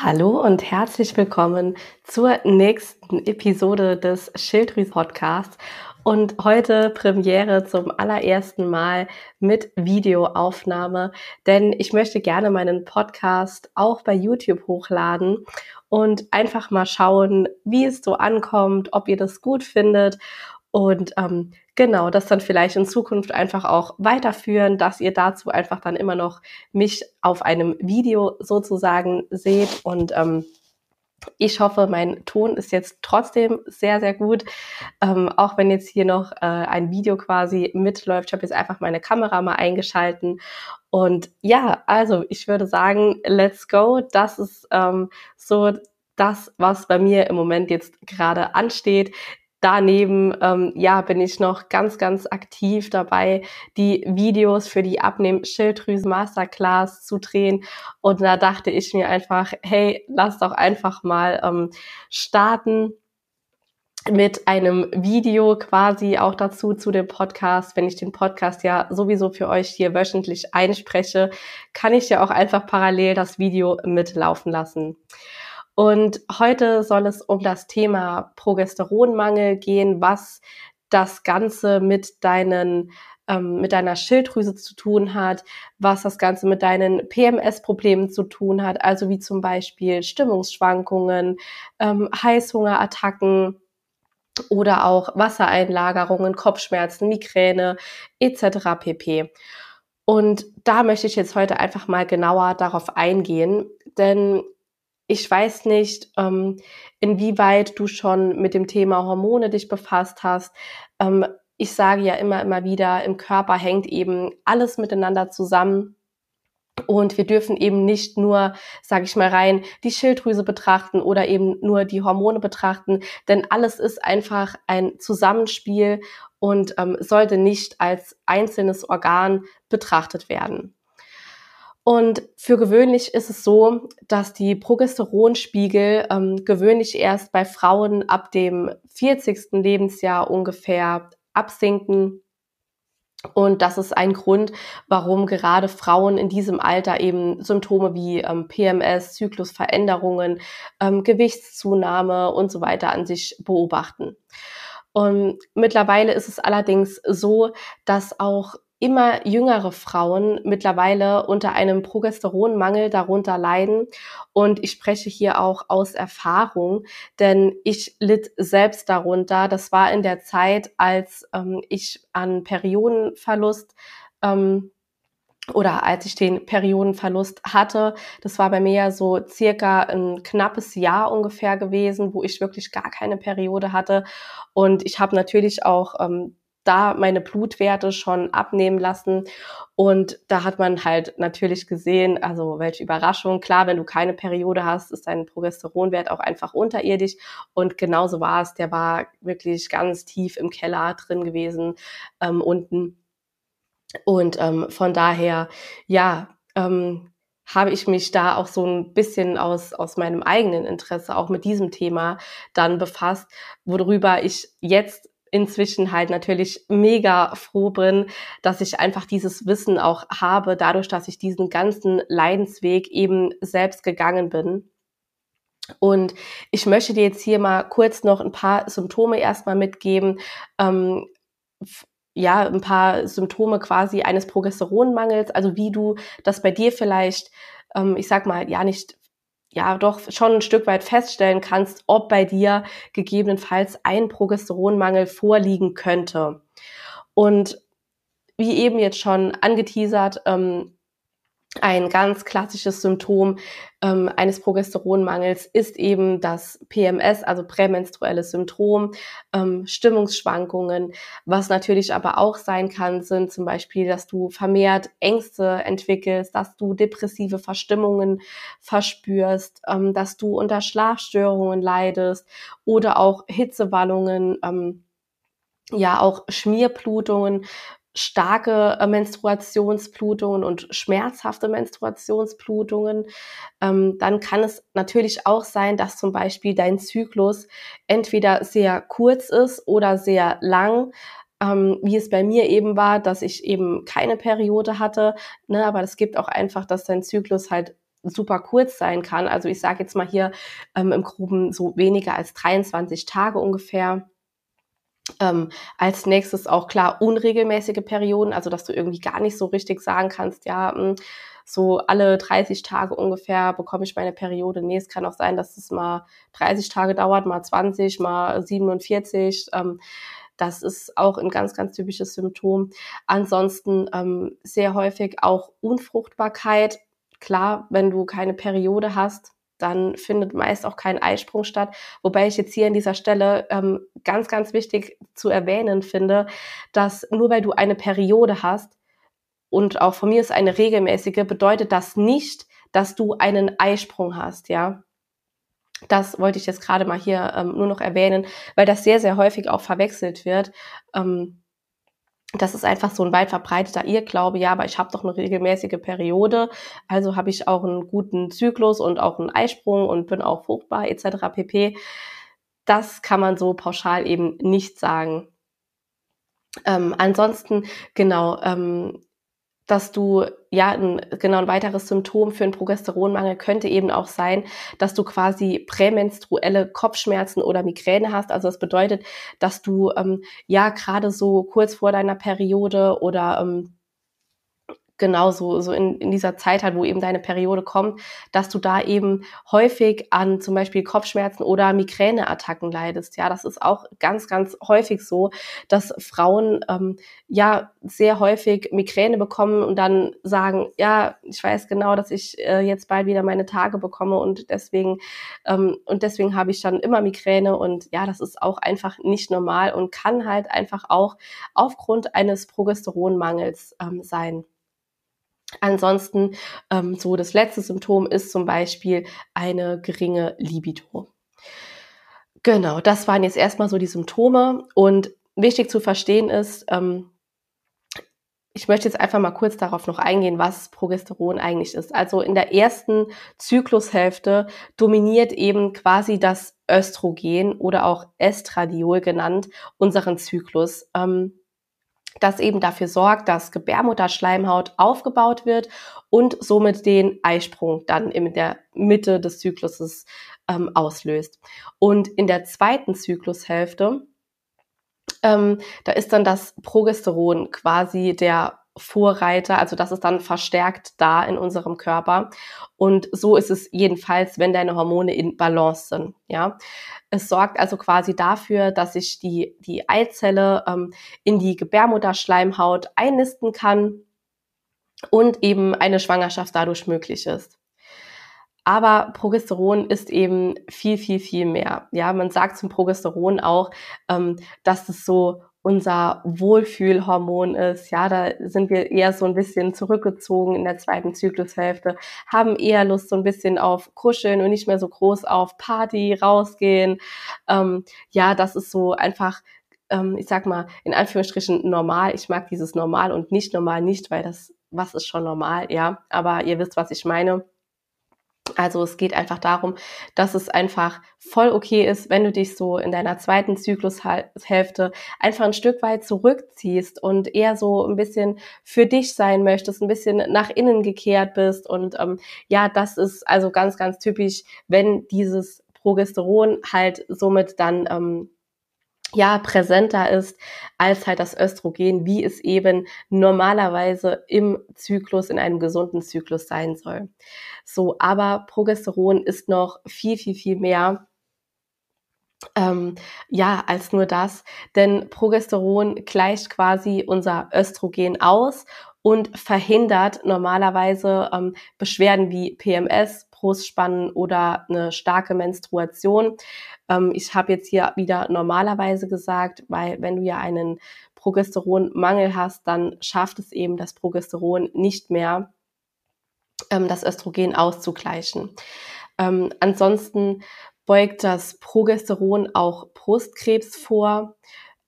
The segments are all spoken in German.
Hallo und herzlich willkommen zur nächsten Episode des Schilddrüsen Podcasts und heute Premiere zum allerersten Mal mit Videoaufnahme, denn ich möchte gerne meinen Podcast auch bei YouTube hochladen und einfach mal schauen, wie es so ankommt, ob ihr das gut findet und ähm, genau, das dann vielleicht in Zukunft einfach auch weiterführen, dass ihr dazu einfach dann immer noch mich auf einem Video sozusagen seht und ähm, ich hoffe, mein Ton ist jetzt trotzdem sehr, sehr gut. Ähm, auch wenn jetzt hier noch äh, ein Video quasi mitläuft. Ich habe jetzt einfach meine Kamera mal eingeschalten. Und ja, also ich würde sagen, let's go. Das ist ähm, so das, was bei mir im Moment jetzt gerade ansteht. Daneben, ähm, ja, bin ich noch ganz, ganz aktiv dabei, die Videos für die Abnehm-Schilddrüsen Masterclass zu drehen. Und da dachte ich mir einfach, hey, lass doch einfach mal ähm, starten mit einem Video quasi auch dazu zu dem Podcast. Wenn ich den Podcast ja sowieso für euch hier wöchentlich einspreche, kann ich ja auch einfach parallel das Video mitlaufen lassen. Und heute soll es um das Thema Progesteronmangel gehen, was das Ganze mit deinen ähm, mit deiner Schilddrüse zu tun hat, was das Ganze mit deinen PMS-Problemen zu tun hat, also wie zum Beispiel Stimmungsschwankungen, ähm, Heißhungerattacken oder auch Wassereinlagerungen, Kopfschmerzen, Migräne etc. pp. Und da möchte ich jetzt heute einfach mal genauer darauf eingehen, denn ich weiß nicht, ähm, inwieweit du schon mit dem Thema Hormone dich befasst hast. Ähm, ich sage ja immer, immer wieder, im Körper hängt eben alles miteinander zusammen. Und wir dürfen eben nicht nur, sage ich mal rein, die Schilddrüse betrachten oder eben nur die Hormone betrachten, denn alles ist einfach ein Zusammenspiel und ähm, sollte nicht als einzelnes Organ betrachtet werden. Und für gewöhnlich ist es so, dass die Progesteronspiegel ähm, gewöhnlich erst bei Frauen ab dem 40. Lebensjahr ungefähr absinken. Und das ist ein Grund, warum gerade Frauen in diesem Alter eben Symptome wie ähm, PMS, Zyklusveränderungen, ähm, Gewichtszunahme und so weiter an sich beobachten. Und mittlerweile ist es allerdings so, dass auch immer jüngere Frauen mittlerweile unter einem Progesteronmangel darunter leiden. Und ich spreche hier auch aus Erfahrung, denn ich litt selbst darunter. Das war in der Zeit, als ähm, ich an Periodenverlust ähm, oder als ich den Periodenverlust hatte, das war bei mir ja so circa ein knappes Jahr ungefähr gewesen, wo ich wirklich gar keine Periode hatte. Und ich habe natürlich auch ähm, da meine Blutwerte schon abnehmen lassen. Und da hat man halt natürlich gesehen, also welche Überraschung. Klar, wenn du keine Periode hast, ist dein Progesteronwert auch einfach unterirdisch. Und genauso war es. Der war wirklich ganz tief im Keller drin gewesen, ähm, unten. Und ähm, von daher, ja, ähm, habe ich mich da auch so ein bisschen aus, aus meinem eigenen Interesse auch mit diesem Thema dann befasst, worüber ich jetzt inzwischen halt natürlich mega froh bin, dass ich einfach dieses Wissen auch habe, dadurch, dass ich diesen ganzen Leidensweg eben selbst gegangen bin. Und ich möchte dir jetzt hier mal kurz noch ein paar Symptome erstmal mitgeben. Ähm, ja, ein paar Symptome quasi eines Progesteronmangels, also wie du das bei dir vielleicht, ähm, ich sag mal, ja nicht ja doch schon ein Stück weit feststellen kannst, ob bei dir gegebenenfalls ein Progesteronmangel vorliegen könnte. Und wie eben jetzt schon angeteasert, ähm, ein ganz klassisches Symptom ähm, eines Progesteronmangels ist eben das PMS, also prämenstruelles Syndrom, ähm, Stimmungsschwankungen. Was natürlich aber auch sein kann, sind zum Beispiel, dass du vermehrt Ängste entwickelst, dass du depressive Verstimmungen verspürst, ähm, dass du unter Schlafstörungen leidest oder auch Hitzewallungen. Ähm, ja auch Schmierblutungen, starke äh, Menstruationsblutungen und schmerzhafte Menstruationsblutungen, ähm, dann kann es natürlich auch sein, dass zum Beispiel dein Zyklus entweder sehr kurz ist oder sehr lang. Ähm, wie es bei mir eben war, dass ich eben keine Periode hatte, ne, aber es gibt auch einfach, dass dein Zyklus halt super kurz sein kann. Also ich sage jetzt mal hier ähm, im Groben so weniger als 23 Tage ungefähr. Ähm, als nächstes auch klar unregelmäßige Perioden, also dass du irgendwie gar nicht so richtig sagen kannst, ja, hm, so alle 30 Tage ungefähr bekomme ich meine Periode. Nee, es kann auch sein, dass es mal 30 Tage dauert, mal 20, mal 47. Ähm, das ist auch ein ganz, ganz typisches Symptom. Ansonsten ähm, sehr häufig auch Unfruchtbarkeit. Klar, wenn du keine Periode hast, dann findet meist auch kein Eisprung statt. Wobei ich jetzt hier an dieser Stelle ähm, ganz, ganz wichtig zu erwähnen finde, dass nur weil du eine Periode hast und auch von mir ist eine regelmäßige, bedeutet das nicht, dass du einen Eisprung hast, ja. Das wollte ich jetzt gerade mal hier ähm, nur noch erwähnen, weil das sehr, sehr häufig auch verwechselt wird. Ähm, das ist einfach so ein weit verbreiteter Irrglaube, ja, aber ich habe doch eine regelmäßige Periode, also habe ich auch einen guten Zyklus und auch einen Eisprung und bin auch fruchtbar etc. pp. Das kann man so pauschal eben nicht sagen. Ähm, ansonsten, genau, ähm, dass du ja ein, genau ein weiteres Symptom für einen Progesteronmangel könnte eben auch sein, dass du quasi prämenstruelle Kopfschmerzen oder Migräne hast. Also das bedeutet, dass du ähm, ja gerade so kurz vor deiner Periode oder ähm, genau so, so in, in dieser Zeit halt, wo eben deine Periode kommt, dass du da eben häufig an zum Beispiel Kopfschmerzen oder Migräneattacken leidest. Ja, das ist auch ganz, ganz häufig so, dass Frauen ähm, ja sehr häufig Migräne bekommen und dann sagen, ja, ich weiß genau, dass ich äh, jetzt bald wieder meine Tage bekomme und deswegen ähm, und deswegen habe ich dann immer Migräne und ja, das ist auch einfach nicht normal und kann halt einfach auch aufgrund eines Progesteronmangels ähm, sein. Ansonsten, ähm, so das letzte Symptom ist zum Beispiel eine geringe Libido. Genau, das waren jetzt erstmal so die Symptome und wichtig zu verstehen ist, ähm, ich möchte jetzt einfach mal kurz darauf noch eingehen, was Progesteron eigentlich ist. Also in der ersten Zyklushälfte dominiert eben quasi das Östrogen oder auch Estradiol genannt unseren Zyklus. Ähm, das eben dafür sorgt, dass Gebärmutterschleimhaut aufgebaut wird und somit den Eisprung dann in der Mitte des Zykluses ähm, auslöst. Und in der zweiten Zyklushälfte, ähm, da ist dann das Progesteron quasi der Vorreiter, also das ist dann verstärkt da in unserem Körper. Und so ist es jedenfalls, wenn deine Hormone in Balance sind. Ja, es sorgt also quasi dafür, dass sich die die Eizelle ähm, in die Gebärmutterschleimhaut einnisten kann und eben eine Schwangerschaft dadurch möglich ist. Aber Progesteron ist eben viel, viel, viel mehr. Ja, man sagt zum Progesteron auch, ähm, dass es so unser Wohlfühlhormon ist. Ja, da sind wir eher so ein bisschen zurückgezogen in der zweiten Zyklushälfte, haben eher Lust so ein bisschen auf Kuscheln und nicht mehr so groß auf Party, rausgehen. Ähm, ja, das ist so einfach, ähm, ich sag mal, in Anführungsstrichen normal. Ich mag dieses normal und nicht normal nicht, weil das, was ist schon normal, ja. Aber ihr wisst, was ich meine. Also es geht einfach darum, dass es einfach voll okay ist, wenn du dich so in deiner zweiten Zyklushälfte einfach ein Stück weit zurückziehst und eher so ein bisschen für dich sein möchtest, ein bisschen nach innen gekehrt bist. Und ähm, ja, das ist also ganz, ganz typisch, wenn dieses Progesteron halt somit dann ähm, ja präsenter ist als halt das Östrogen, wie es eben normalerweise im Zyklus, in einem gesunden Zyklus sein soll. So, aber Progesteron ist noch viel, viel, viel mehr. Ähm, ja, als nur das, denn Progesteron gleicht quasi unser Östrogen aus und verhindert normalerweise ähm, Beschwerden wie PMS, Brustspannen oder eine starke Menstruation. Ähm, ich habe jetzt hier wieder normalerweise gesagt, weil wenn du ja einen Progesteronmangel hast, dann schafft es eben das Progesteron nicht mehr, ähm, das Östrogen auszugleichen. Ähm, ansonsten beugt das Progesteron auch Brustkrebs vor.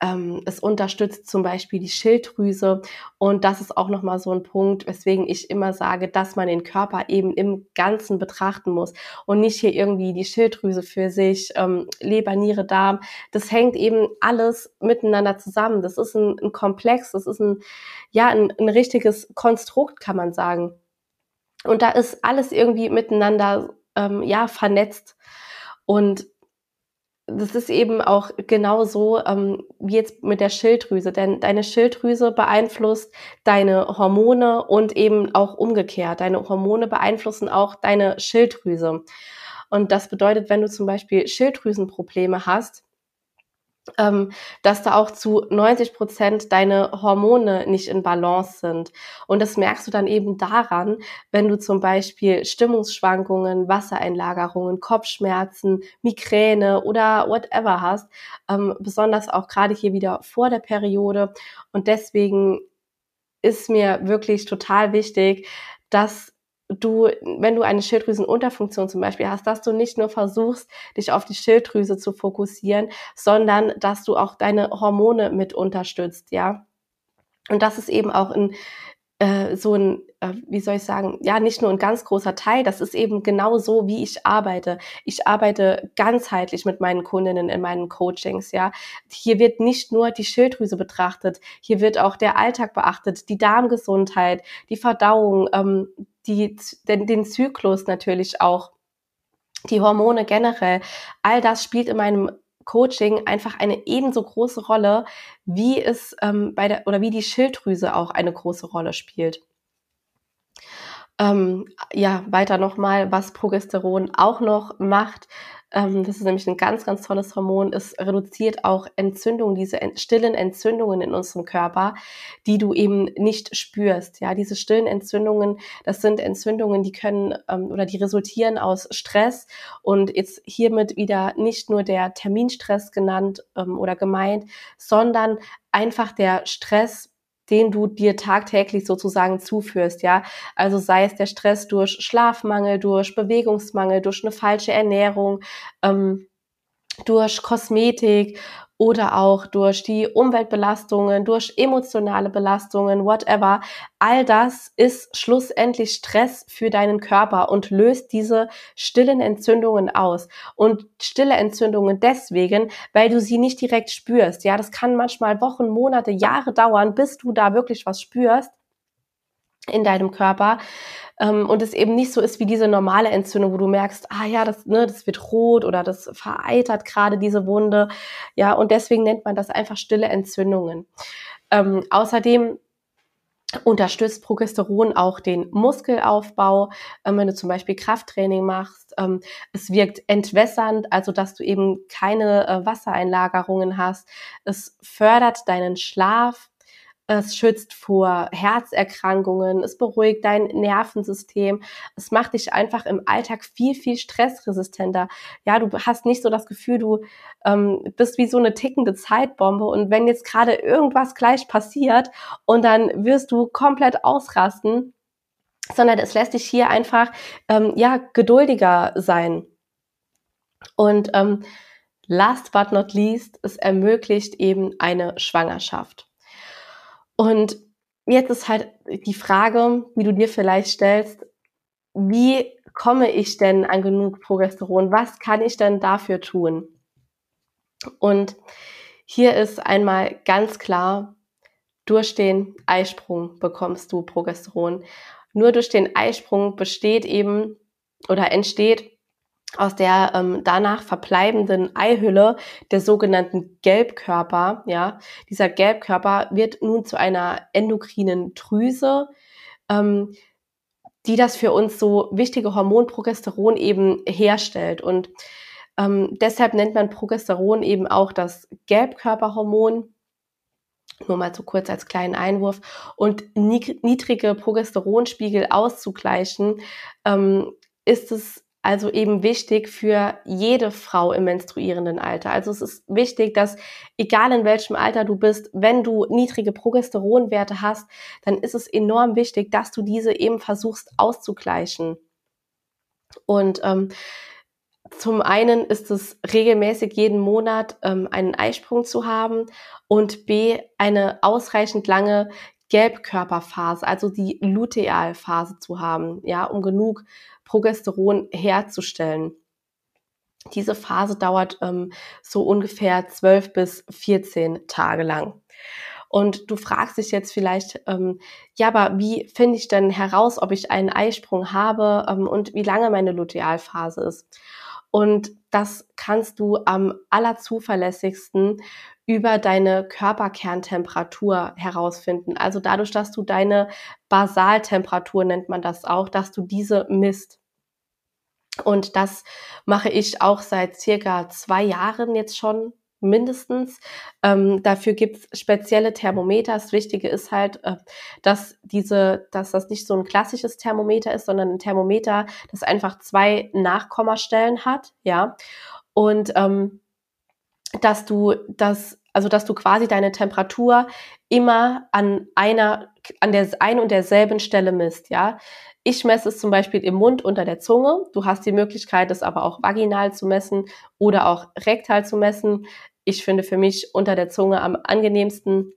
Ähm, es unterstützt zum Beispiel die Schilddrüse und das ist auch nochmal so ein Punkt, weswegen ich immer sage, dass man den Körper eben im Ganzen betrachten muss und nicht hier irgendwie die Schilddrüse für sich, ähm, Leber, Niere, Darm. Das hängt eben alles miteinander zusammen. Das ist ein, ein Komplex, das ist ein, ja, ein, ein richtiges Konstrukt, kann man sagen. Und da ist alles irgendwie miteinander ähm, ja vernetzt. Und das ist eben auch genauso ähm, wie jetzt mit der Schilddrüse, denn deine Schilddrüse beeinflusst deine Hormone und eben auch umgekehrt. Deine Hormone beeinflussen auch deine Schilddrüse. Und das bedeutet, wenn du zum Beispiel Schilddrüsenprobleme hast, ähm, dass da auch zu 90 Prozent deine Hormone nicht in Balance sind. Und das merkst du dann eben daran, wenn du zum Beispiel Stimmungsschwankungen, Wassereinlagerungen, Kopfschmerzen, Migräne oder whatever hast, ähm, besonders auch gerade hier wieder vor der Periode. Und deswegen ist mir wirklich total wichtig, dass du, wenn du eine Schilddrüsenunterfunktion zum Beispiel hast, dass du nicht nur versuchst, dich auf die Schilddrüse zu fokussieren, sondern dass du auch deine Hormone mit unterstützt, ja. Und das ist eben auch in äh, so ein, äh, wie soll ich sagen, ja, nicht nur ein ganz großer Teil, das ist eben genau so, wie ich arbeite. Ich arbeite ganzheitlich mit meinen Kundinnen in meinen Coachings, ja. Hier wird nicht nur die Schilddrüse betrachtet, hier wird auch der Alltag beachtet, die Darmgesundheit, die Verdauung, ähm, die, den, den Zyklus natürlich auch, die Hormone generell, all das spielt in meinem Coaching einfach eine ebenso große Rolle, wie es ähm, bei der oder wie die Schilddrüse auch eine große Rolle spielt. Ähm, ja, weiter nochmal, was Progesteron auch noch macht, ähm, das ist nämlich ein ganz, ganz tolles Hormon. Es reduziert auch Entzündungen, diese stillen Entzündungen in unserem Körper, die du eben nicht spürst. Ja, diese stillen Entzündungen, das sind Entzündungen, die können ähm, oder die resultieren aus Stress und jetzt hiermit wieder nicht nur der Terminstress genannt ähm, oder gemeint, sondern einfach der Stress den du dir tagtäglich sozusagen zuführst, ja. Also sei es der Stress durch Schlafmangel, durch Bewegungsmangel, durch eine falsche Ernährung, ähm, durch Kosmetik oder auch durch die Umweltbelastungen, durch emotionale Belastungen, whatever. All das ist schlussendlich Stress für deinen Körper und löst diese stillen Entzündungen aus. Und stille Entzündungen deswegen, weil du sie nicht direkt spürst. Ja, das kann manchmal Wochen, Monate, Jahre dauern, bis du da wirklich was spürst in deinem Körper ähm, und es eben nicht so ist wie diese normale Entzündung, wo du merkst, ah ja, das, ne, das wird rot oder das vereitert gerade diese Wunde, ja, und deswegen nennt man das einfach stille Entzündungen. Ähm, außerdem unterstützt Progesteron auch den Muskelaufbau, ähm, wenn du zum Beispiel Krafttraining machst. Ähm, es wirkt entwässernd, also dass du eben keine äh, Wassereinlagerungen hast. Es fördert deinen Schlaf, es schützt vor Herzerkrankungen, es beruhigt dein Nervensystem, es macht dich einfach im Alltag viel, viel stressresistenter. Ja, du hast nicht so das Gefühl, du ähm, bist wie so eine tickende Zeitbombe und wenn jetzt gerade irgendwas gleich passiert und dann wirst du komplett ausrasten, sondern es lässt dich hier einfach ähm, ja geduldiger sein. Und ähm, last but not least, es ermöglicht eben eine Schwangerschaft. Und jetzt ist halt die Frage, wie du dir vielleicht stellst, wie komme ich denn an genug Progesteron? Was kann ich denn dafür tun? Und hier ist einmal ganz klar, durch den Eisprung bekommst du Progesteron. Nur durch den Eisprung besteht eben oder entsteht aus der ähm, danach verbleibenden Eihülle der sogenannten Gelbkörper, ja, dieser Gelbkörper wird nun zu einer endokrinen Drüse, ähm, die das für uns so wichtige Hormon Progesteron eben herstellt. Und ähm, deshalb nennt man Progesteron eben auch das Gelbkörperhormon. Nur mal so kurz als kleinen Einwurf. Und niedrige Progesteronspiegel auszugleichen, ähm, ist es also eben wichtig für jede Frau im menstruierenden Alter. Also es ist wichtig, dass egal in welchem Alter du bist, wenn du niedrige Progesteronwerte hast, dann ist es enorm wichtig, dass du diese eben versuchst auszugleichen. Und ähm, zum einen ist es regelmäßig jeden Monat ähm, einen Eisprung zu haben und b eine ausreichend lange Gelbkörperphase, also die Lutealphase zu haben, ja, um genug Progesteron herzustellen. Diese Phase dauert ähm, so ungefähr 12 bis 14 Tage lang. Und du fragst dich jetzt vielleicht, ähm, ja, aber wie finde ich denn heraus, ob ich einen Eisprung habe ähm, und wie lange meine Lutealphase ist? Und das kannst du am allerzuverlässigsten über deine Körperkerntemperatur herausfinden. Also dadurch, dass du deine Basaltemperatur nennt man das auch, dass du diese misst. Und das mache ich auch seit circa zwei Jahren jetzt schon mindestens. Ähm, dafür gibt es spezielle Thermometer. Das Wichtige ist halt, äh, dass diese, dass das nicht so ein klassisches Thermometer ist, sondern ein Thermometer, das einfach zwei Nachkommastellen hat, ja. Und ähm, dass du das, also dass du quasi deine Temperatur immer an einer, an der ein und derselben Stelle misst, ja. Ich messe es zum Beispiel im Mund unter der Zunge. Du hast die Möglichkeit, es aber auch vaginal zu messen oder auch rektal zu messen ich finde für mich unter der Zunge am angenehmsten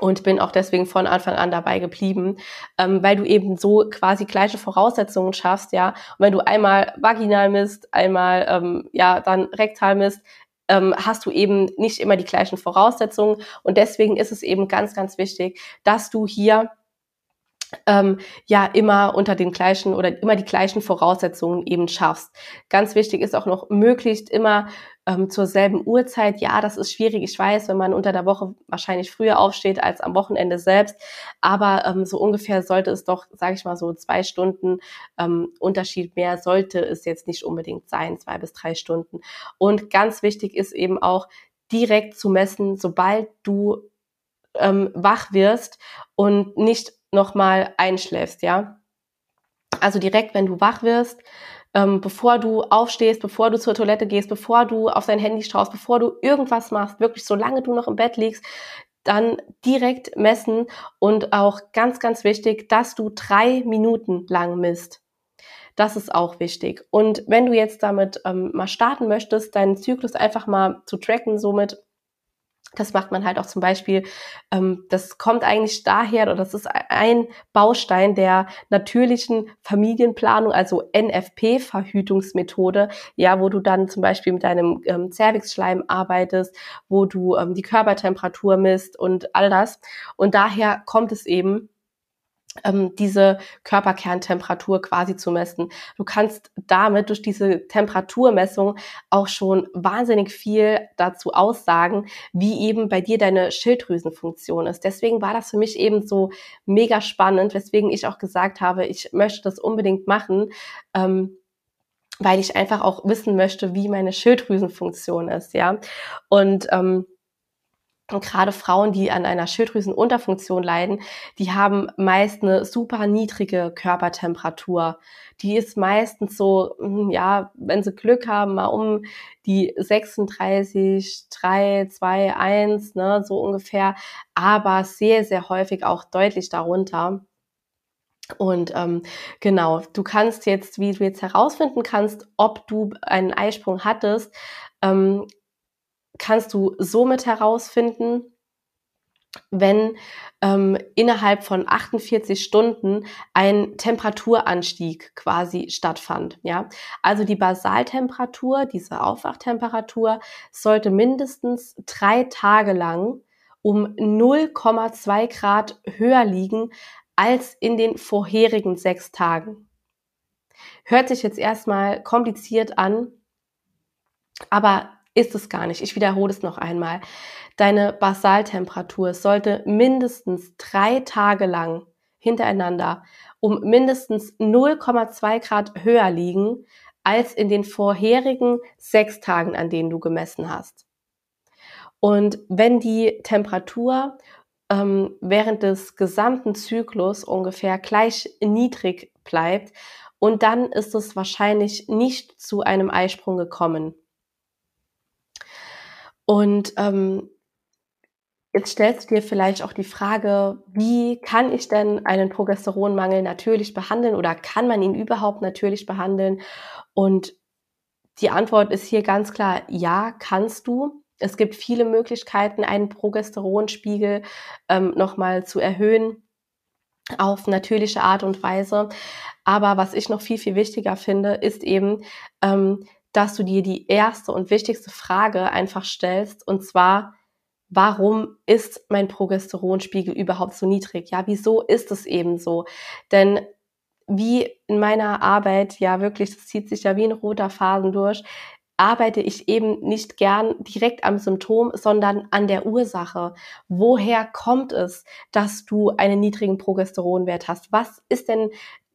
und bin auch deswegen von Anfang an dabei geblieben, ähm, weil du eben so quasi gleiche Voraussetzungen schaffst, ja. Und wenn du einmal vaginal misst, einmal ähm, ja dann rektal misst, ähm, hast du eben nicht immer die gleichen Voraussetzungen. Und deswegen ist es eben ganz, ganz wichtig, dass du hier ähm, ja immer unter den gleichen oder immer die gleichen Voraussetzungen eben schaffst. Ganz wichtig ist auch noch möglichst immer ähm, zur selben Uhrzeit. Ja, das ist schwierig. Ich weiß, wenn man unter der Woche wahrscheinlich früher aufsteht als am Wochenende selbst. Aber ähm, so ungefähr sollte es doch, sage ich mal so, zwei Stunden ähm, Unterschied mehr sollte es jetzt nicht unbedingt sein, zwei bis drei Stunden. Und ganz wichtig ist eben auch direkt zu messen, sobald du ähm, wach wirst und nicht nochmal einschläfst, ja. Also direkt, wenn du wach wirst, ähm, bevor du aufstehst, bevor du zur Toilette gehst, bevor du auf dein Handy schaust, bevor du irgendwas machst, wirklich solange du noch im Bett liegst, dann direkt messen und auch ganz, ganz wichtig, dass du drei Minuten lang misst. Das ist auch wichtig. Und wenn du jetzt damit ähm, mal starten möchtest, deinen Zyklus einfach mal zu tracken, somit das macht man halt auch zum Beispiel, ähm, das kommt eigentlich daher, oder das ist ein Baustein der natürlichen Familienplanung, also NFP-Verhütungsmethode, ja, wo du dann zum Beispiel mit deinem ähm, Cervixschleim arbeitest, wo du ähm, die Körpertemperatur misst und all das. Und daher kommt es eben, diese Körperkerntemperatur quasi zu messen. Du kannst damit durch diese Temperaturmessung auch schon wahnsinnig viel dazu aussagen, wie eben bei dir deine Schilddrüsenfunktion ist. Deswegen war das für mich eben so mega spannend, weswegen ich auch gesagt habe, ich möchte das unbedingt machen. Ähm, weil ich einfach auch wissen möchte, wie meine Schilddrüsenfunktion ist, ja. Und ähm, und gerade Frauen, die an einer Schilddrüsenunterfunktion leiden, die haben meist eine super niedrige Körpertemperatur. Die ist meistens so, hm, ja, wenn sie Glück haben, mal um die 36, 3, 2, 1, ne, so ungefähr, aber sehr, sehr häufig auch deutlich darunter. Und ähm, genau, du kannst jetzt, wie du jetzt herausfinden kannst, ob du einen Eisprung hattest, ähm, kannst du somit herausfinden, wenn ähm, innerhalb von 48 Stunden ein Temperaturanstieg quasi stattfand. Ja, also die Basaltemperatur, diese Aufwachtemperatur, sollte mindestens drei Tage lang um 0,2 Grad höher liegen als in den vorherigen sechs Tagen. Hört sich jetzt erstmal kompliziert an, aber ist es gar nicht. Ich wiederhole es noch einmal. Deine Basaltemperatur sollte mindestens drei Tage lang hintereinander um mindestens 0,2 Grad höher liegen als in den vorherigen sechs Tagen, an denen du gemessen hast. Und wenn die Temperatur ähm, während des gesamten Zyklus ungefähr gleich niedrig bleibt, und dann ist es wahrscheinlich nicht zu einem Eisprung gekommen. Und ähm, jetzt stellst du dir vielleicht auch die Frage, wie kann ich denn einen Progesteronmangel natürlich behandeln oder kann man ihn überhaupt natürlich behandeln? Und die Antwort ist hier ganz klar, ja, kannst du. Es gibt viele Möglichkeiten, einen Progesteronspiegel ähm, nochmal zu erhöhen auf natürliche Art und Weise. Aber was ich noch viel, viel wichtiger finde, ist eben, ähm, dass du dir die erste und wichtigste Frage einfach stellst, und zwar, warum ist mein Progesteronspiegel überhaupt so niedrig? Ja, wieso ist es eben so? Denn wie in meiner Arbeit, ja wirklich, das zieht sich ja wie ein roter Faden durch, arbeite ich eben nicht gern direkt am Symptom, sondern an der Ursache. Woher kommt es, dass du einen niedrigen Progesteronwert hast? Was ist denn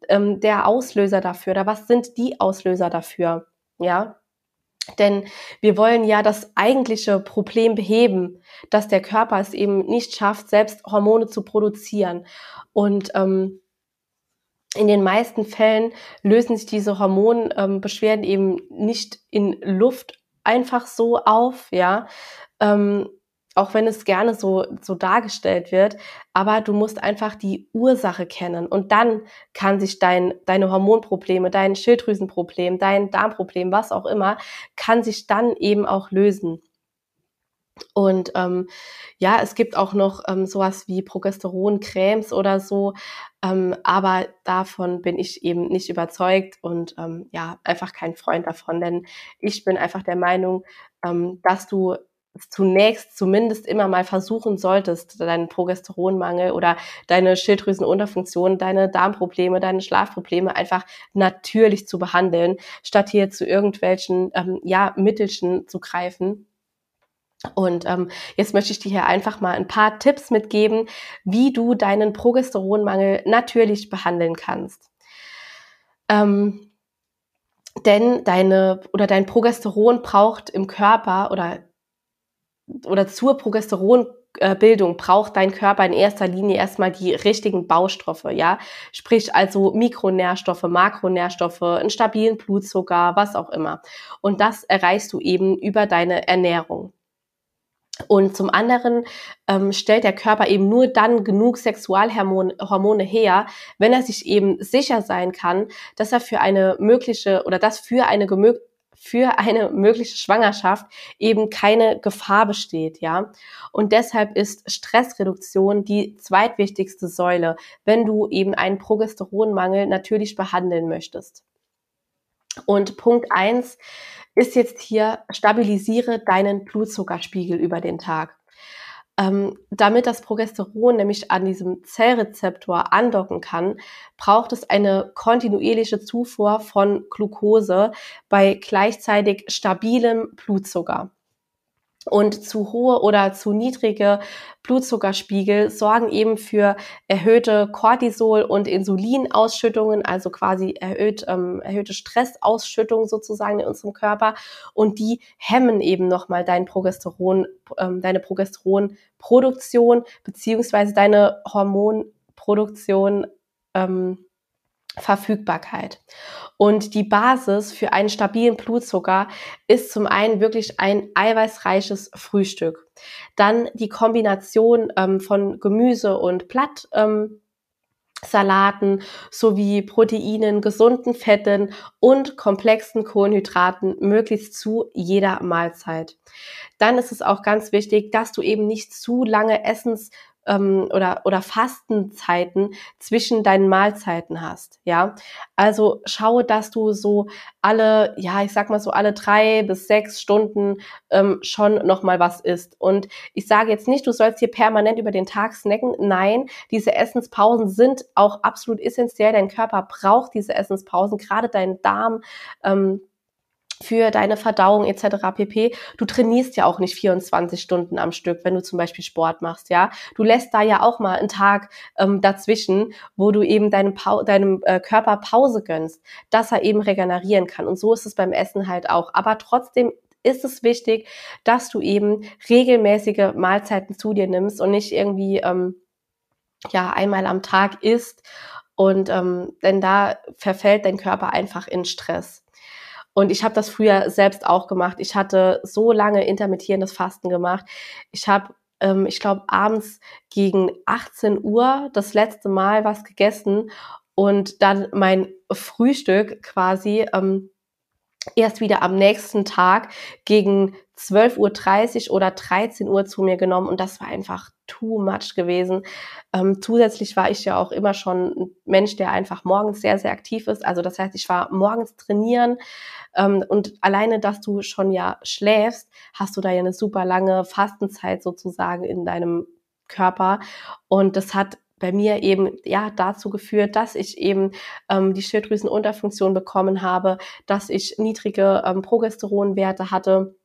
ähm, der Auslöser dafür oder was sind die Auslöser dafür? Ja, denn wir wollen ja das eigentliche Problem beheben, dass der Körper es eben nicht schafft, selbst Hormone zu produzieren. Und ähm, in den meisten Fällen lösen sich diese Hormonbeschwerden ähm, eben nicht in Luft einfach so auf, ja. Ähm, auch wenn es gerne so, so dargestellt wird, aber du musst einfach die Ursache kennen und dann kann sich dein, deine Hormonprobleme, dein Schilddrüsenproblem, dein Darmproblem, was auch immer, kann sich dann eben auch lösen. Und ähm, ja, es gibt auch noch ähm, sowas wie Progesteroncremes oder so, ähm, aber davon bin ich eben nicht überzeugt und ähm, ja, einfach kein Freund davon, denn ich bin einfach der Meinung, ähm, dass du zunächst zumindest immer mal versuchen solltest, deinen Progesteronmangel oder deine Schilddrüsenunterfunktion, deine Darmprobleme, deine Schlafprobleme einfach natürlich zu behandeln, statt hier zu irgendwelchen ähm, ja, Mittelchen zu greifen. Und ähm, jetzt möchte ich dir hier einfach mal ein paar Tipps mitgeben, wie du deinen Progesteronmangel natürlich behandeln kannst. Ähm, denn deine oder dein Progesteron braucht im Körper oder oder zur Progesteronbildung braucht dein Körper in erster Linie erstmal die richtigen Baustoffe, ja, sprich also Mikronährstoffe, Makronährstoffe, einen stabilen Blutzucker, was auch immer. Und das erreichst du eben über deine Ernährung. Und zum anderen ähm, stellt der Körper eben nur dann genug Sexualhormone her, wenn er sich eben sicher sein kann, dass er für eine mögliche oder dass für eine für eine mögliche Schwangerschaft eben keine Gefahr besteht, ja. Und deshalb ist Stressreduktion die zweitwichtigste Säule, wenn du eben einen Progesteronmangel natürlich behandeln möchtest. Und Punkt eins ist jetzt hier, stabilisiere deinen Blutzuckerspiegel über den Tag. Ähm, damit das Progesteron nämlich an diesem Zellrezeptor andocken kann, braucht es eine kontinuierliche Zufuhr von Glucose bei gleichzeitig stabilem Blutzucker. Und zu hohe oder zu niedrige Blutzuckerspiegel sorgen eben für erhöhte Cortisol- und Insulinausschüttungen, also quasi erhöht, ähm, erhöhte Stressausschüttungen sozusagen in unserem Körper. Und die hemmen eben nochmal dein Progesteron, ähm, deine Progesteronproduktion beziehungsweise deine Hormonproduktion ähm, Verfügbarkeit. Und die Basis für einen stabilen Blutzucker ist zum einen wirklich ein eiweißreiches Frühstück. Dann die Kombination ähm, von Gemüse und Blatt. Ähm, Salaten sowie Proteinen, gesunden Fetten und komplexen Kohlenhydraten möglichst zu jeder Mahlzeit. Dann ist es auch ganz wichtig, dass du eben nicht zu lange Essens ähm, oder, oder Fastenzeiten zwischen deinen Mahlzeiten hast. Ja, also schaue, dass du so alle, ja, ich sag mal so alle drei bis sechs Stunden ähm, schon noch mal was isst. Und ich sage jetzt nicht, du sollst hier permanent über den Tag snacken. Nein, diese Essenspausen sind auch absolut essentiell. Dein Körper braucht diese Essenspausen, gerade dein Darm. Ähm, für deine Verdauung etc. pp. Du trainierst ja auch nicht 24 Stunden am Stück, wenn du zum Beispiel Sport machst, ja. Du lässt da ja auch mal einen Tag ähm, dazwischen, wo du eben deinem, pa deinem äh, Körper Pause gönnst, dass er eben regenerieren kann. Und so ist es beim Essen halt auch. Aber trotzdem ist es wichtig, dass du eben regelmäßige Mahlzeiten zu dir nimmst und nicht irgendwie ähm, ja einmal am Tag isst. Und ähm, denn da verfällt dein Körper einfach in Stress. Und ich habe das früher selbst auch gemacht. Ich hatte so lange intermittierendes Fasten gemacht. Ich habe, ähm, ich glaube, abends gegen 18 Uhr das letzte Mal was gegessen und dann mein Frühstück quasi ähm, erst wieder am nächsten Tag gegen 12.30 Uhr oder 13 Uhr zu mir genommen und das war einfach too much gewesen. Ähm, zusätzlich war ich ja auch immer schon ein Mensch, der einfach morgens sehr, sehr aktiv ist. Also das heißt, ich war morgens trainieren ähm, und alleine, dass du schon ja schläfst, hast du da ja eine super lange Fastenzeit sozusagen in deinem Körper und das hat bei mir eben ja dazu geführt, dass ich eben ähm, die Schilddrüsenunterfunktion bekommen habe, dass ich niedrige ähm, Progesteronwerte hatte.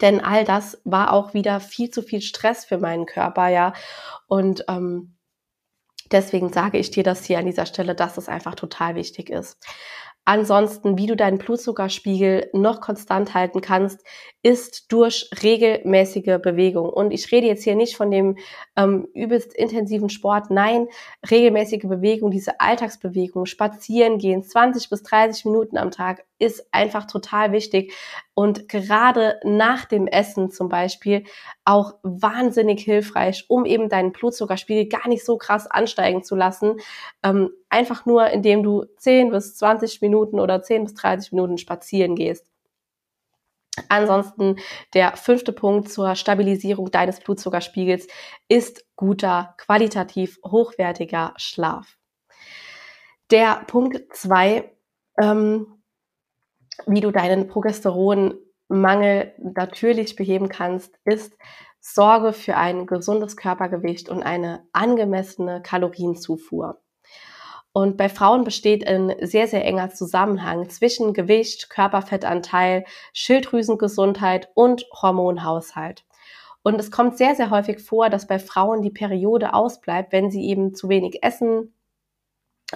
Denn all das war auch wieder viel zu viel Stress für meinen Körper, ja. Und ähm, deswegen sage ich dir das hier an dieser Stelle, dass es einfach total wichtig ist. Ansonsten, wie du deinen Blutzuckerspiegel noch konstant halten kannst, ist durch regelmäßige Bewegung. Und ich rede jetzt hier nicht von dem ähm, übelst intensiven Sport. Nein, regelmäßige Bewegung, diese Alltagsbewegung, spazieren gehen, 20 bis 30 Minuten am Tag ist einfach total wichtig. Und gerade nach dem Essen zum Beispiel auch wahnsinnig hilfreich, um eben deinen Blutzuckerspiegel gar nicht so krass ansteigen zu lassen. Ähm, einfach nur, indem du 10 bis 20 Minuten oder 10 bis 30 Minuten spazieren gehst. Ansonsten der fünfte Punkt zur Stabilisierung deines Blutzuckerspiegels ist guter, qualitativ hochwertiger Schlaf. Der Punkt zwei, ähm, wie du deinen Progesteronmangel natürlich beheben kannst, ist Sorge für ein gesundes Körpergewicht und eine angemessene Kalorienzufuhr. Und bei Frauen besteht ein sehr, sehr enger Zusammenhang zwischen Gewicht, Körperfettanteil, Schilddrüsengesundheit und Hormonhaushalt. Und es kommt sehr, sehr häufig vor, dass bei Frauen die Periode ausbleibt, wenn sie eben zu wenig essen,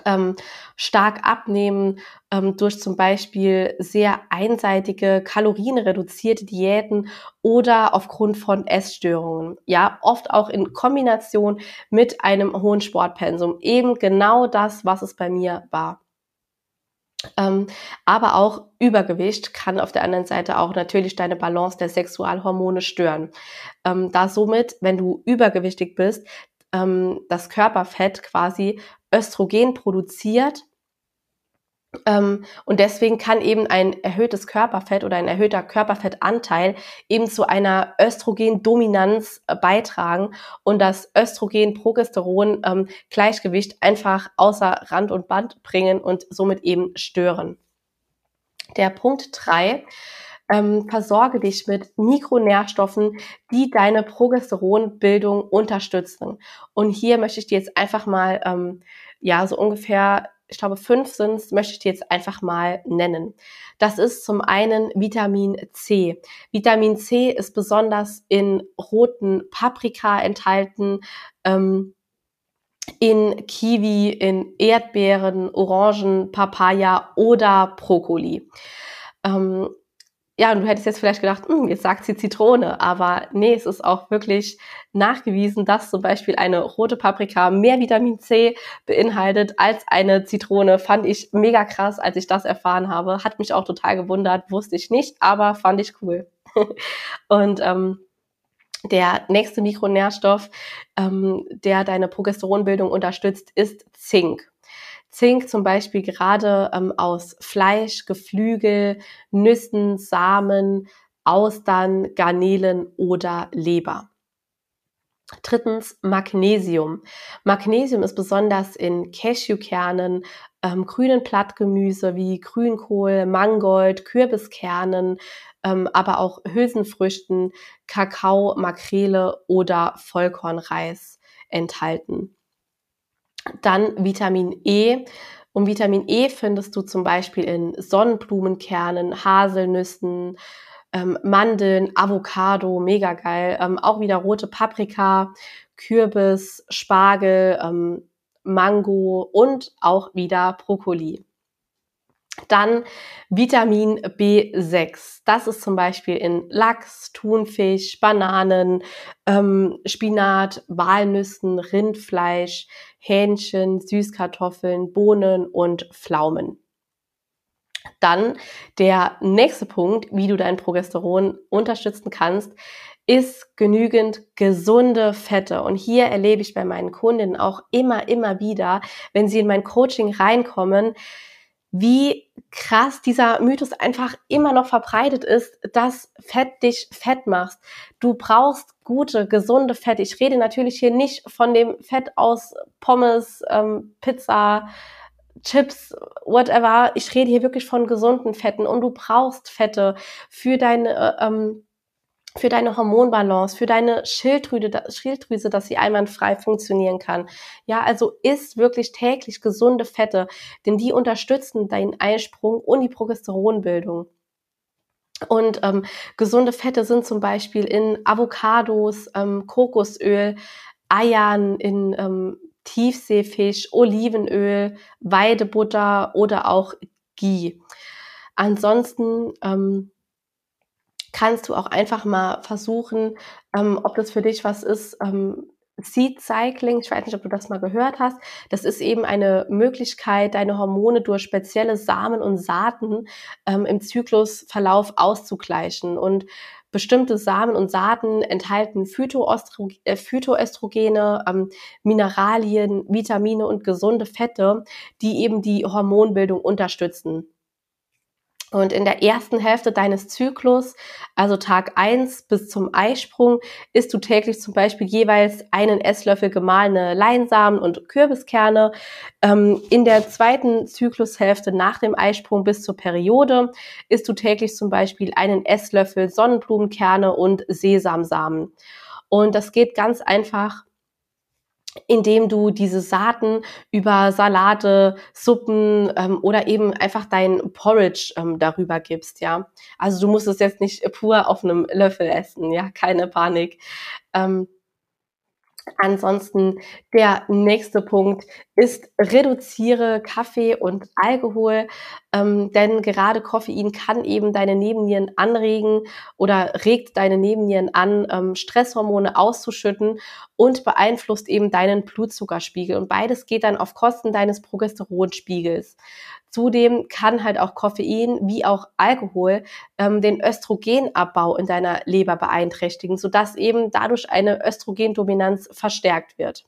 ähm, stark abnehmen ähm, durch zum Beispiel sehr einseitige, kalorienreduzierte Diäten oder aufgrund von Essstörungen. Ja, oft auch in Kombination mit einem hohen Sportpensum. Eben genau das, was es bei mir war. Ähm, aber auch Übergewicht kann auf der anderen Seite auch natürlich deine Balance der Sexualhormone stören. Ähm, da somit, wenn du übergewichtig bist, ähm, das Körperfett quasi Östrogen produziert. Ähm, und deswegen kann eben ein erhöhtes Körperfett oder ein erhöhter Körperfettanteil eben zu einer Östrogendominanz äh, beitragen und das Östrogen-Progesteron-Gleichgewicht ähm, einfach außer Rand und Band bringen und somit eben stören. Der Punkt drei ähm, versorge dich mit Mikronährstoffen, die deine Progesteronbildung unterstützen. Und hier möchte ich dir jetzt einfach mal, ähm, ja, so ungefähr, ich glaube, fünf sind möchte ich dir jetzt einfach mal nennen. Das ist zum einen Vitamin C. Vitamin C ist besonders in roten Paprika enthalten. Ähm, in Kiwi, in Erdbeeren, Orangen, Papaya oder Brokkoli. Ähm, ja, und du hättest jetzt vielleicht gedacht, hm, jetzt sagt sie Zitrone, aber nee, es ist auch wirklich nachgewiesen, dass zum Beispiel eine rote Paprika mehr Vitamin C beinhaltet als eine Zitrone. Fand ich mega krass, als ich das erfahren habe. Hat mich auch total gewundert, wusste ich nicht, aber fand ich cool. und ähm, der nächste Mikronährstoff, ähm, der deine Progesteronbildung unterstützt, ist Zink. Zink zum Beispiel gerade ähm, aus Fleisch, Geflügel, Nüssen, Samen, Austern, Garnelen oder Leber. Drittens Magnesium. Magnesium ist besonders in Cashewkernen, ähm, grünen Blattgemüse wie Grünkohl, Mangold, Kürbiskernen, ähm, aber auch Hülsenfrüchten, Kakao, Makrele oder Vollkornreis enthalten. Dann Vitamin E. Und Vitamin E findest du zum Beispiel in Sonnenblumenkernen, Haselnüssen, ähm, Mandeln, Avocado, mega geil. Ähm, auch wieder rote Paprika, Kürbis, Spargel, ähm, Mango und auch wieder Brokkoli. Dann Vitamin B6. Das ist zum Beispiel in Lachs, Thunfisch, Bananen, ähm, Spinat, Walnüssen, Rindfleisch, Hähnchen, Süßkartoffeln, Bohnen und Pflaumen. Dann der nächste Punkt, wie du dein Progesteron unterstützen kannst, ist genügend gesunde Fette. Und hier erlebe ich bei meinen Kundinnen auch immer, immer wieder, wenn sie in mein Coaching reinkommen, wie krass dieser Mythos einfach immer noch verbreitet ist, dass Fett dich fett machst. Du brauchst gute, gesunde Fette. Ich rede natürlich hier nicht von dem Fett aus Pommes, ähm, Pizza, Chips, whatever. Ich rede hier wirklich von gesunden Fetten und du brauchst Fette für deine äh, ähm, für deine Hormonbalance, für deine Schilddrüse, Schilddrüse, dass sie einwandfrei funktionieren kann. Ja, also isst wirklich täglich gesunde Fette, denn die unterstützen deinen Eisprung und die Progesteronbildung. Und ähm, gesunde Fette sind zum Beispiel in Avocados, ähm, Kokosöl, Eiern, in ähm, Tiefseefisch, Olivenöl, Weidebutter oder auch Ghee. Ansonsten ähm, kannst du auch einfach mal versuchen, ähm, ob das für dich was ist. Ähm, Seed Cycling, ich weiß nicht, ob du das mal gehört hast. Das ist eben eine Möglichkeit, deine Hormone durch spezielle Samen und Saaten ähm, im Zyklusverlauf auszugleichen. Und bestimmte Samen und Saaten enthalten äh, Phytoöstrogene, ähm, Mineralien, Vitamine und gesunde Fette, die eben die Hormonbildung unterstützen. Und in der ersten Hälfte deines Zyklus, also Tag eins bis zum Eisprung, isst du täglich zum Beispiel jeweils einen Esslöffel gemahlene Leinsamen und Kürbiskerne. Ähm, in der zweiten Zyklushälfte nach dem Eisprung bis zur Periode isst du täglich zum Beispiel einen Esslöffel Sonnenblumenkerne und Sesamsamen. Und das geht ganz einfach indem du diese Saaten über Salate, Suppen ähm, oder eben einfach dein Porridge ähm, darüber gibst, ja. Also du musst es jetzt nicht pur auf einem Löffel essen, ja, keine Panik. Ähm, Ansonsten der nächste Punkt ist, reduziere Kaffee und Alkohol, ähm, denn gerade Koffein kann eben deine Nebennieren anregen oder regt deine Nebennieren an, ähm, Stresshormone auszuschütten und beeinflusst eben deinen Blutzuckerspiegel. Und beides geht dann auf Kosten deines Progesteronspiegels. Zudem kann halt auch Koffein wie auch Alkohol ähm, den Östrogenabbau in deiner Leber beeinträchtigen, sodass eben dadurch eine Östrogendominanz verstärkt wird.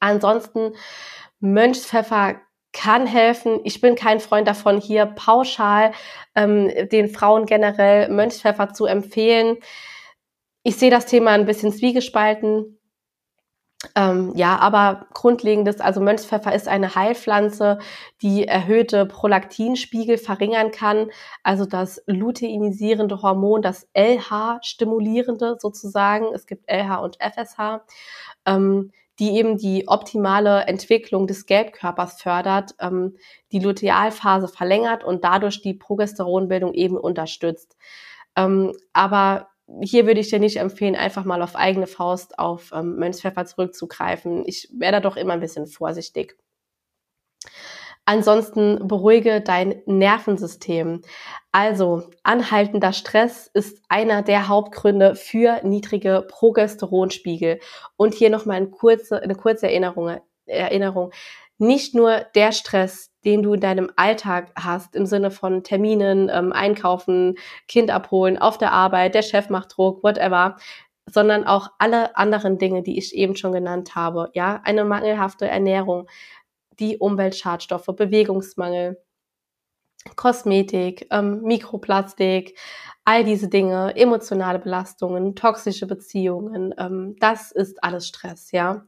Ansonsten Mönchspfeffer kann helfen. Ich bin kein Freund davon, hier pauschal ähm, den Frauen generell Mönchspfeffer zu empfehlen. Ich sehe das Thema ein bisschen zwiegespalten. Ähm, ja, aber grundlegendes, also Mönchspfeffer ist eine Heilpflanze, die erhöhte Prolaktinspiegel verringern kann, also das luteinisierende Hormon, das LH-stimulierende sozusagen. Es gibt LH und FSH, ähm, die eben die optimale Entwicklung des Gelbkörpers fördert, ähm, die Lutealphase verlängert und dadurch die Progesteronbildung eben unterstützt. Ähm, aber hier würde ich dir nicht empfehlen, einfach mal auf eigene Faust auf ähm, Mönchspfeffer zurückzugreifen. Ich wäre da doch immer ein bisschen vorsichtig. Ansonsten beruhige dein Nervensystem. Also, anhaltender Stress ist einer der Hauptgründe für niedrige Progesteronspiegel. Und hier nochmal eine kurze, eine kurze Erinnerung, Erinnerung. Nicht nur der Stress, den du in deinem Alltag hast, im Sinne von Terminen, ähm, Einkaufen, Kind abholen, auf der Arbeit, der Chef macht Druck, whatever, sondern auch alle anderen Dinge, die ich eben schon genannt habe. Ja, eine mangelhafte Ernährung, die Umweltschadstoffe, Bewegungsmangel, Kosmetik, ähm, Mikroplastik, all diese Dinge, emotionale Belastungen, toxische Beziehungen, ähm, das ist alles Stress, ja.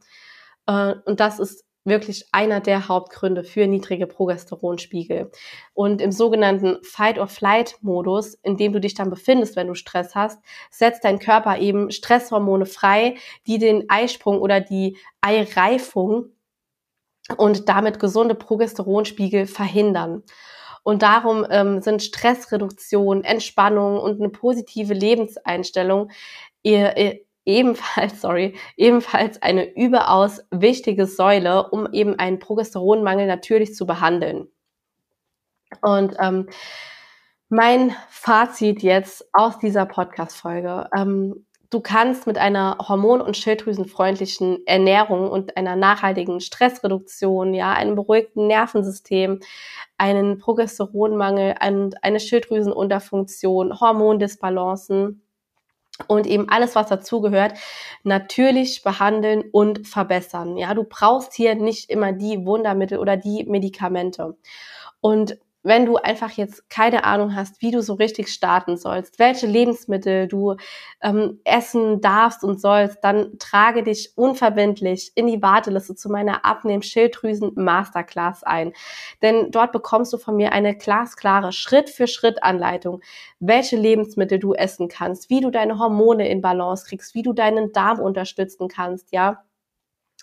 Äh, und das ist wirklich einer der Hauptgründe für niedrige Progesteronspiegel. Und im sogenannten Fight-or-Flight-Modus, in dem du dich dann befindest, wenn du Stress hast, setzt dein Körper eben Stresshormone frei, die den Eisprung oder die Eireifung und damit gesunde Progesteronspiegel verhindern. Und darum ähm, sind Stressreduktion, Entspannung und eine positive Lebenseinstellung ebenfalls, sorry, ebenfalls eine überaus wichtige Säule, um eben einen Progesteronmangel natürlich zu behandeln. Und ähm, mein Fazit jetzt aus dieser Podcast-Folge. Ähm, du kannst mit einer hormon- und schilddrüsenfreundlichen Ernährung und einer nachhaltigen Stressreduktion, ja, einem beruhigten Nervensystem, einen Progesteronmangel, eine Schilddrüsenunterfunktion, Hormondisbalancen, und eben alles, was dazugehört, natürlich behandeln und verbessern. Ja, du brauchst hier nicht immer die Wundermittel oder die Medikamente. Und wenn du einfach jetzt keine Ahnung hast, wie du so richtig starten sollst, welche Lebensmittel du ähm, essen darfst und sollst, dann trage dich unverbindlich in die Warteliste zu meiner Abnehm-Schilddrüsen-Masterclass ein. Denn dort bekommst du von mir eine glasklare Schritt-für-Schritt-Anleitung, welche Lebensmittel du essen kannst, wie du deine Hormone in Balance kriegst, wie du deinen Darm unterstützen kannst, ja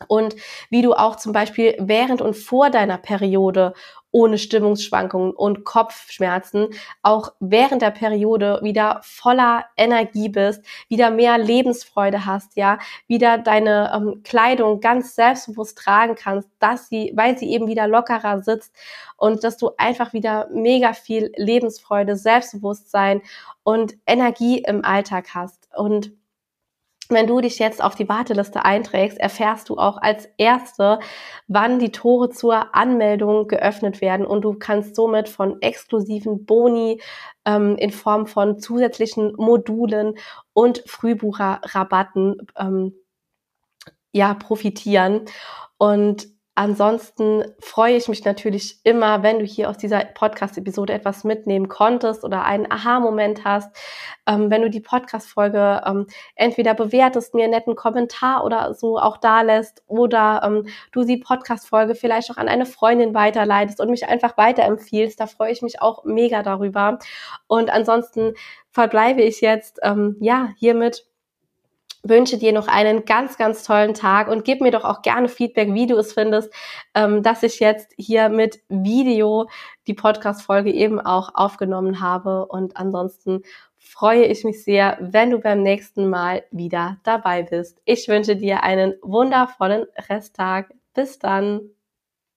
und wie du auch zum Beispiel während und vor deiner Periode ohne Stimmungsschwankungen und Kopfschmerzen auch während der Periode wieder voller Energie bist, wieder mehr Lebensfreude hast, ja, wieder deine ähm, Kleidung ganz selbstbewusst tragen kannst, dass sie, weil sie eben wieder lockerer sitzt und dass du einfach wieder mega viel Lebensfreude, Selbstbewusstsein und Energie im Alltag hast. Und wenn du dich jetzt auf die Warteliste einträgst, erfährst du auch als Erste, wann die Tore zur Anmeldung geöffnet werden und du kannst somit von exklusiven Boni ähm, in Form von zusätzlichen Modulen und Frühbucherrabatten ähm, ja profitieren. Und Ansonsten freue ich mich natürlich immer, wenn du hier aus dieser Podcast-Episode etwas mitnehmen konntest oder einen Aha-Moment hast. Ähm, wenn du die Podcast-Folge ähm, entweder bewertest, mir einen netten Kommentar oder so auch da lässt oder ähm, du die Podcast-Folge vielleicht auch an eine Freundin weiterleitest und mich einfach weiterempfiehlst. Da freue ich mich auch mega darüber. Und ansonsten verbleibe ich jetzt, ähm, ja, hiermit wünsche dir noch einen ganz, ganz tollen Tag und gib mir doch auch gerne Feedback, wie du es findest, ähm, dass ich jetzt hier mit Video die Podcast-Folge eben auch aufgenommen habe. Und ansonsten freue ich mich sehr, wenn du beim nächsten Mal wieder dabei bist. Ich wünsche dir einen wundervollen Resttag. Bis dann.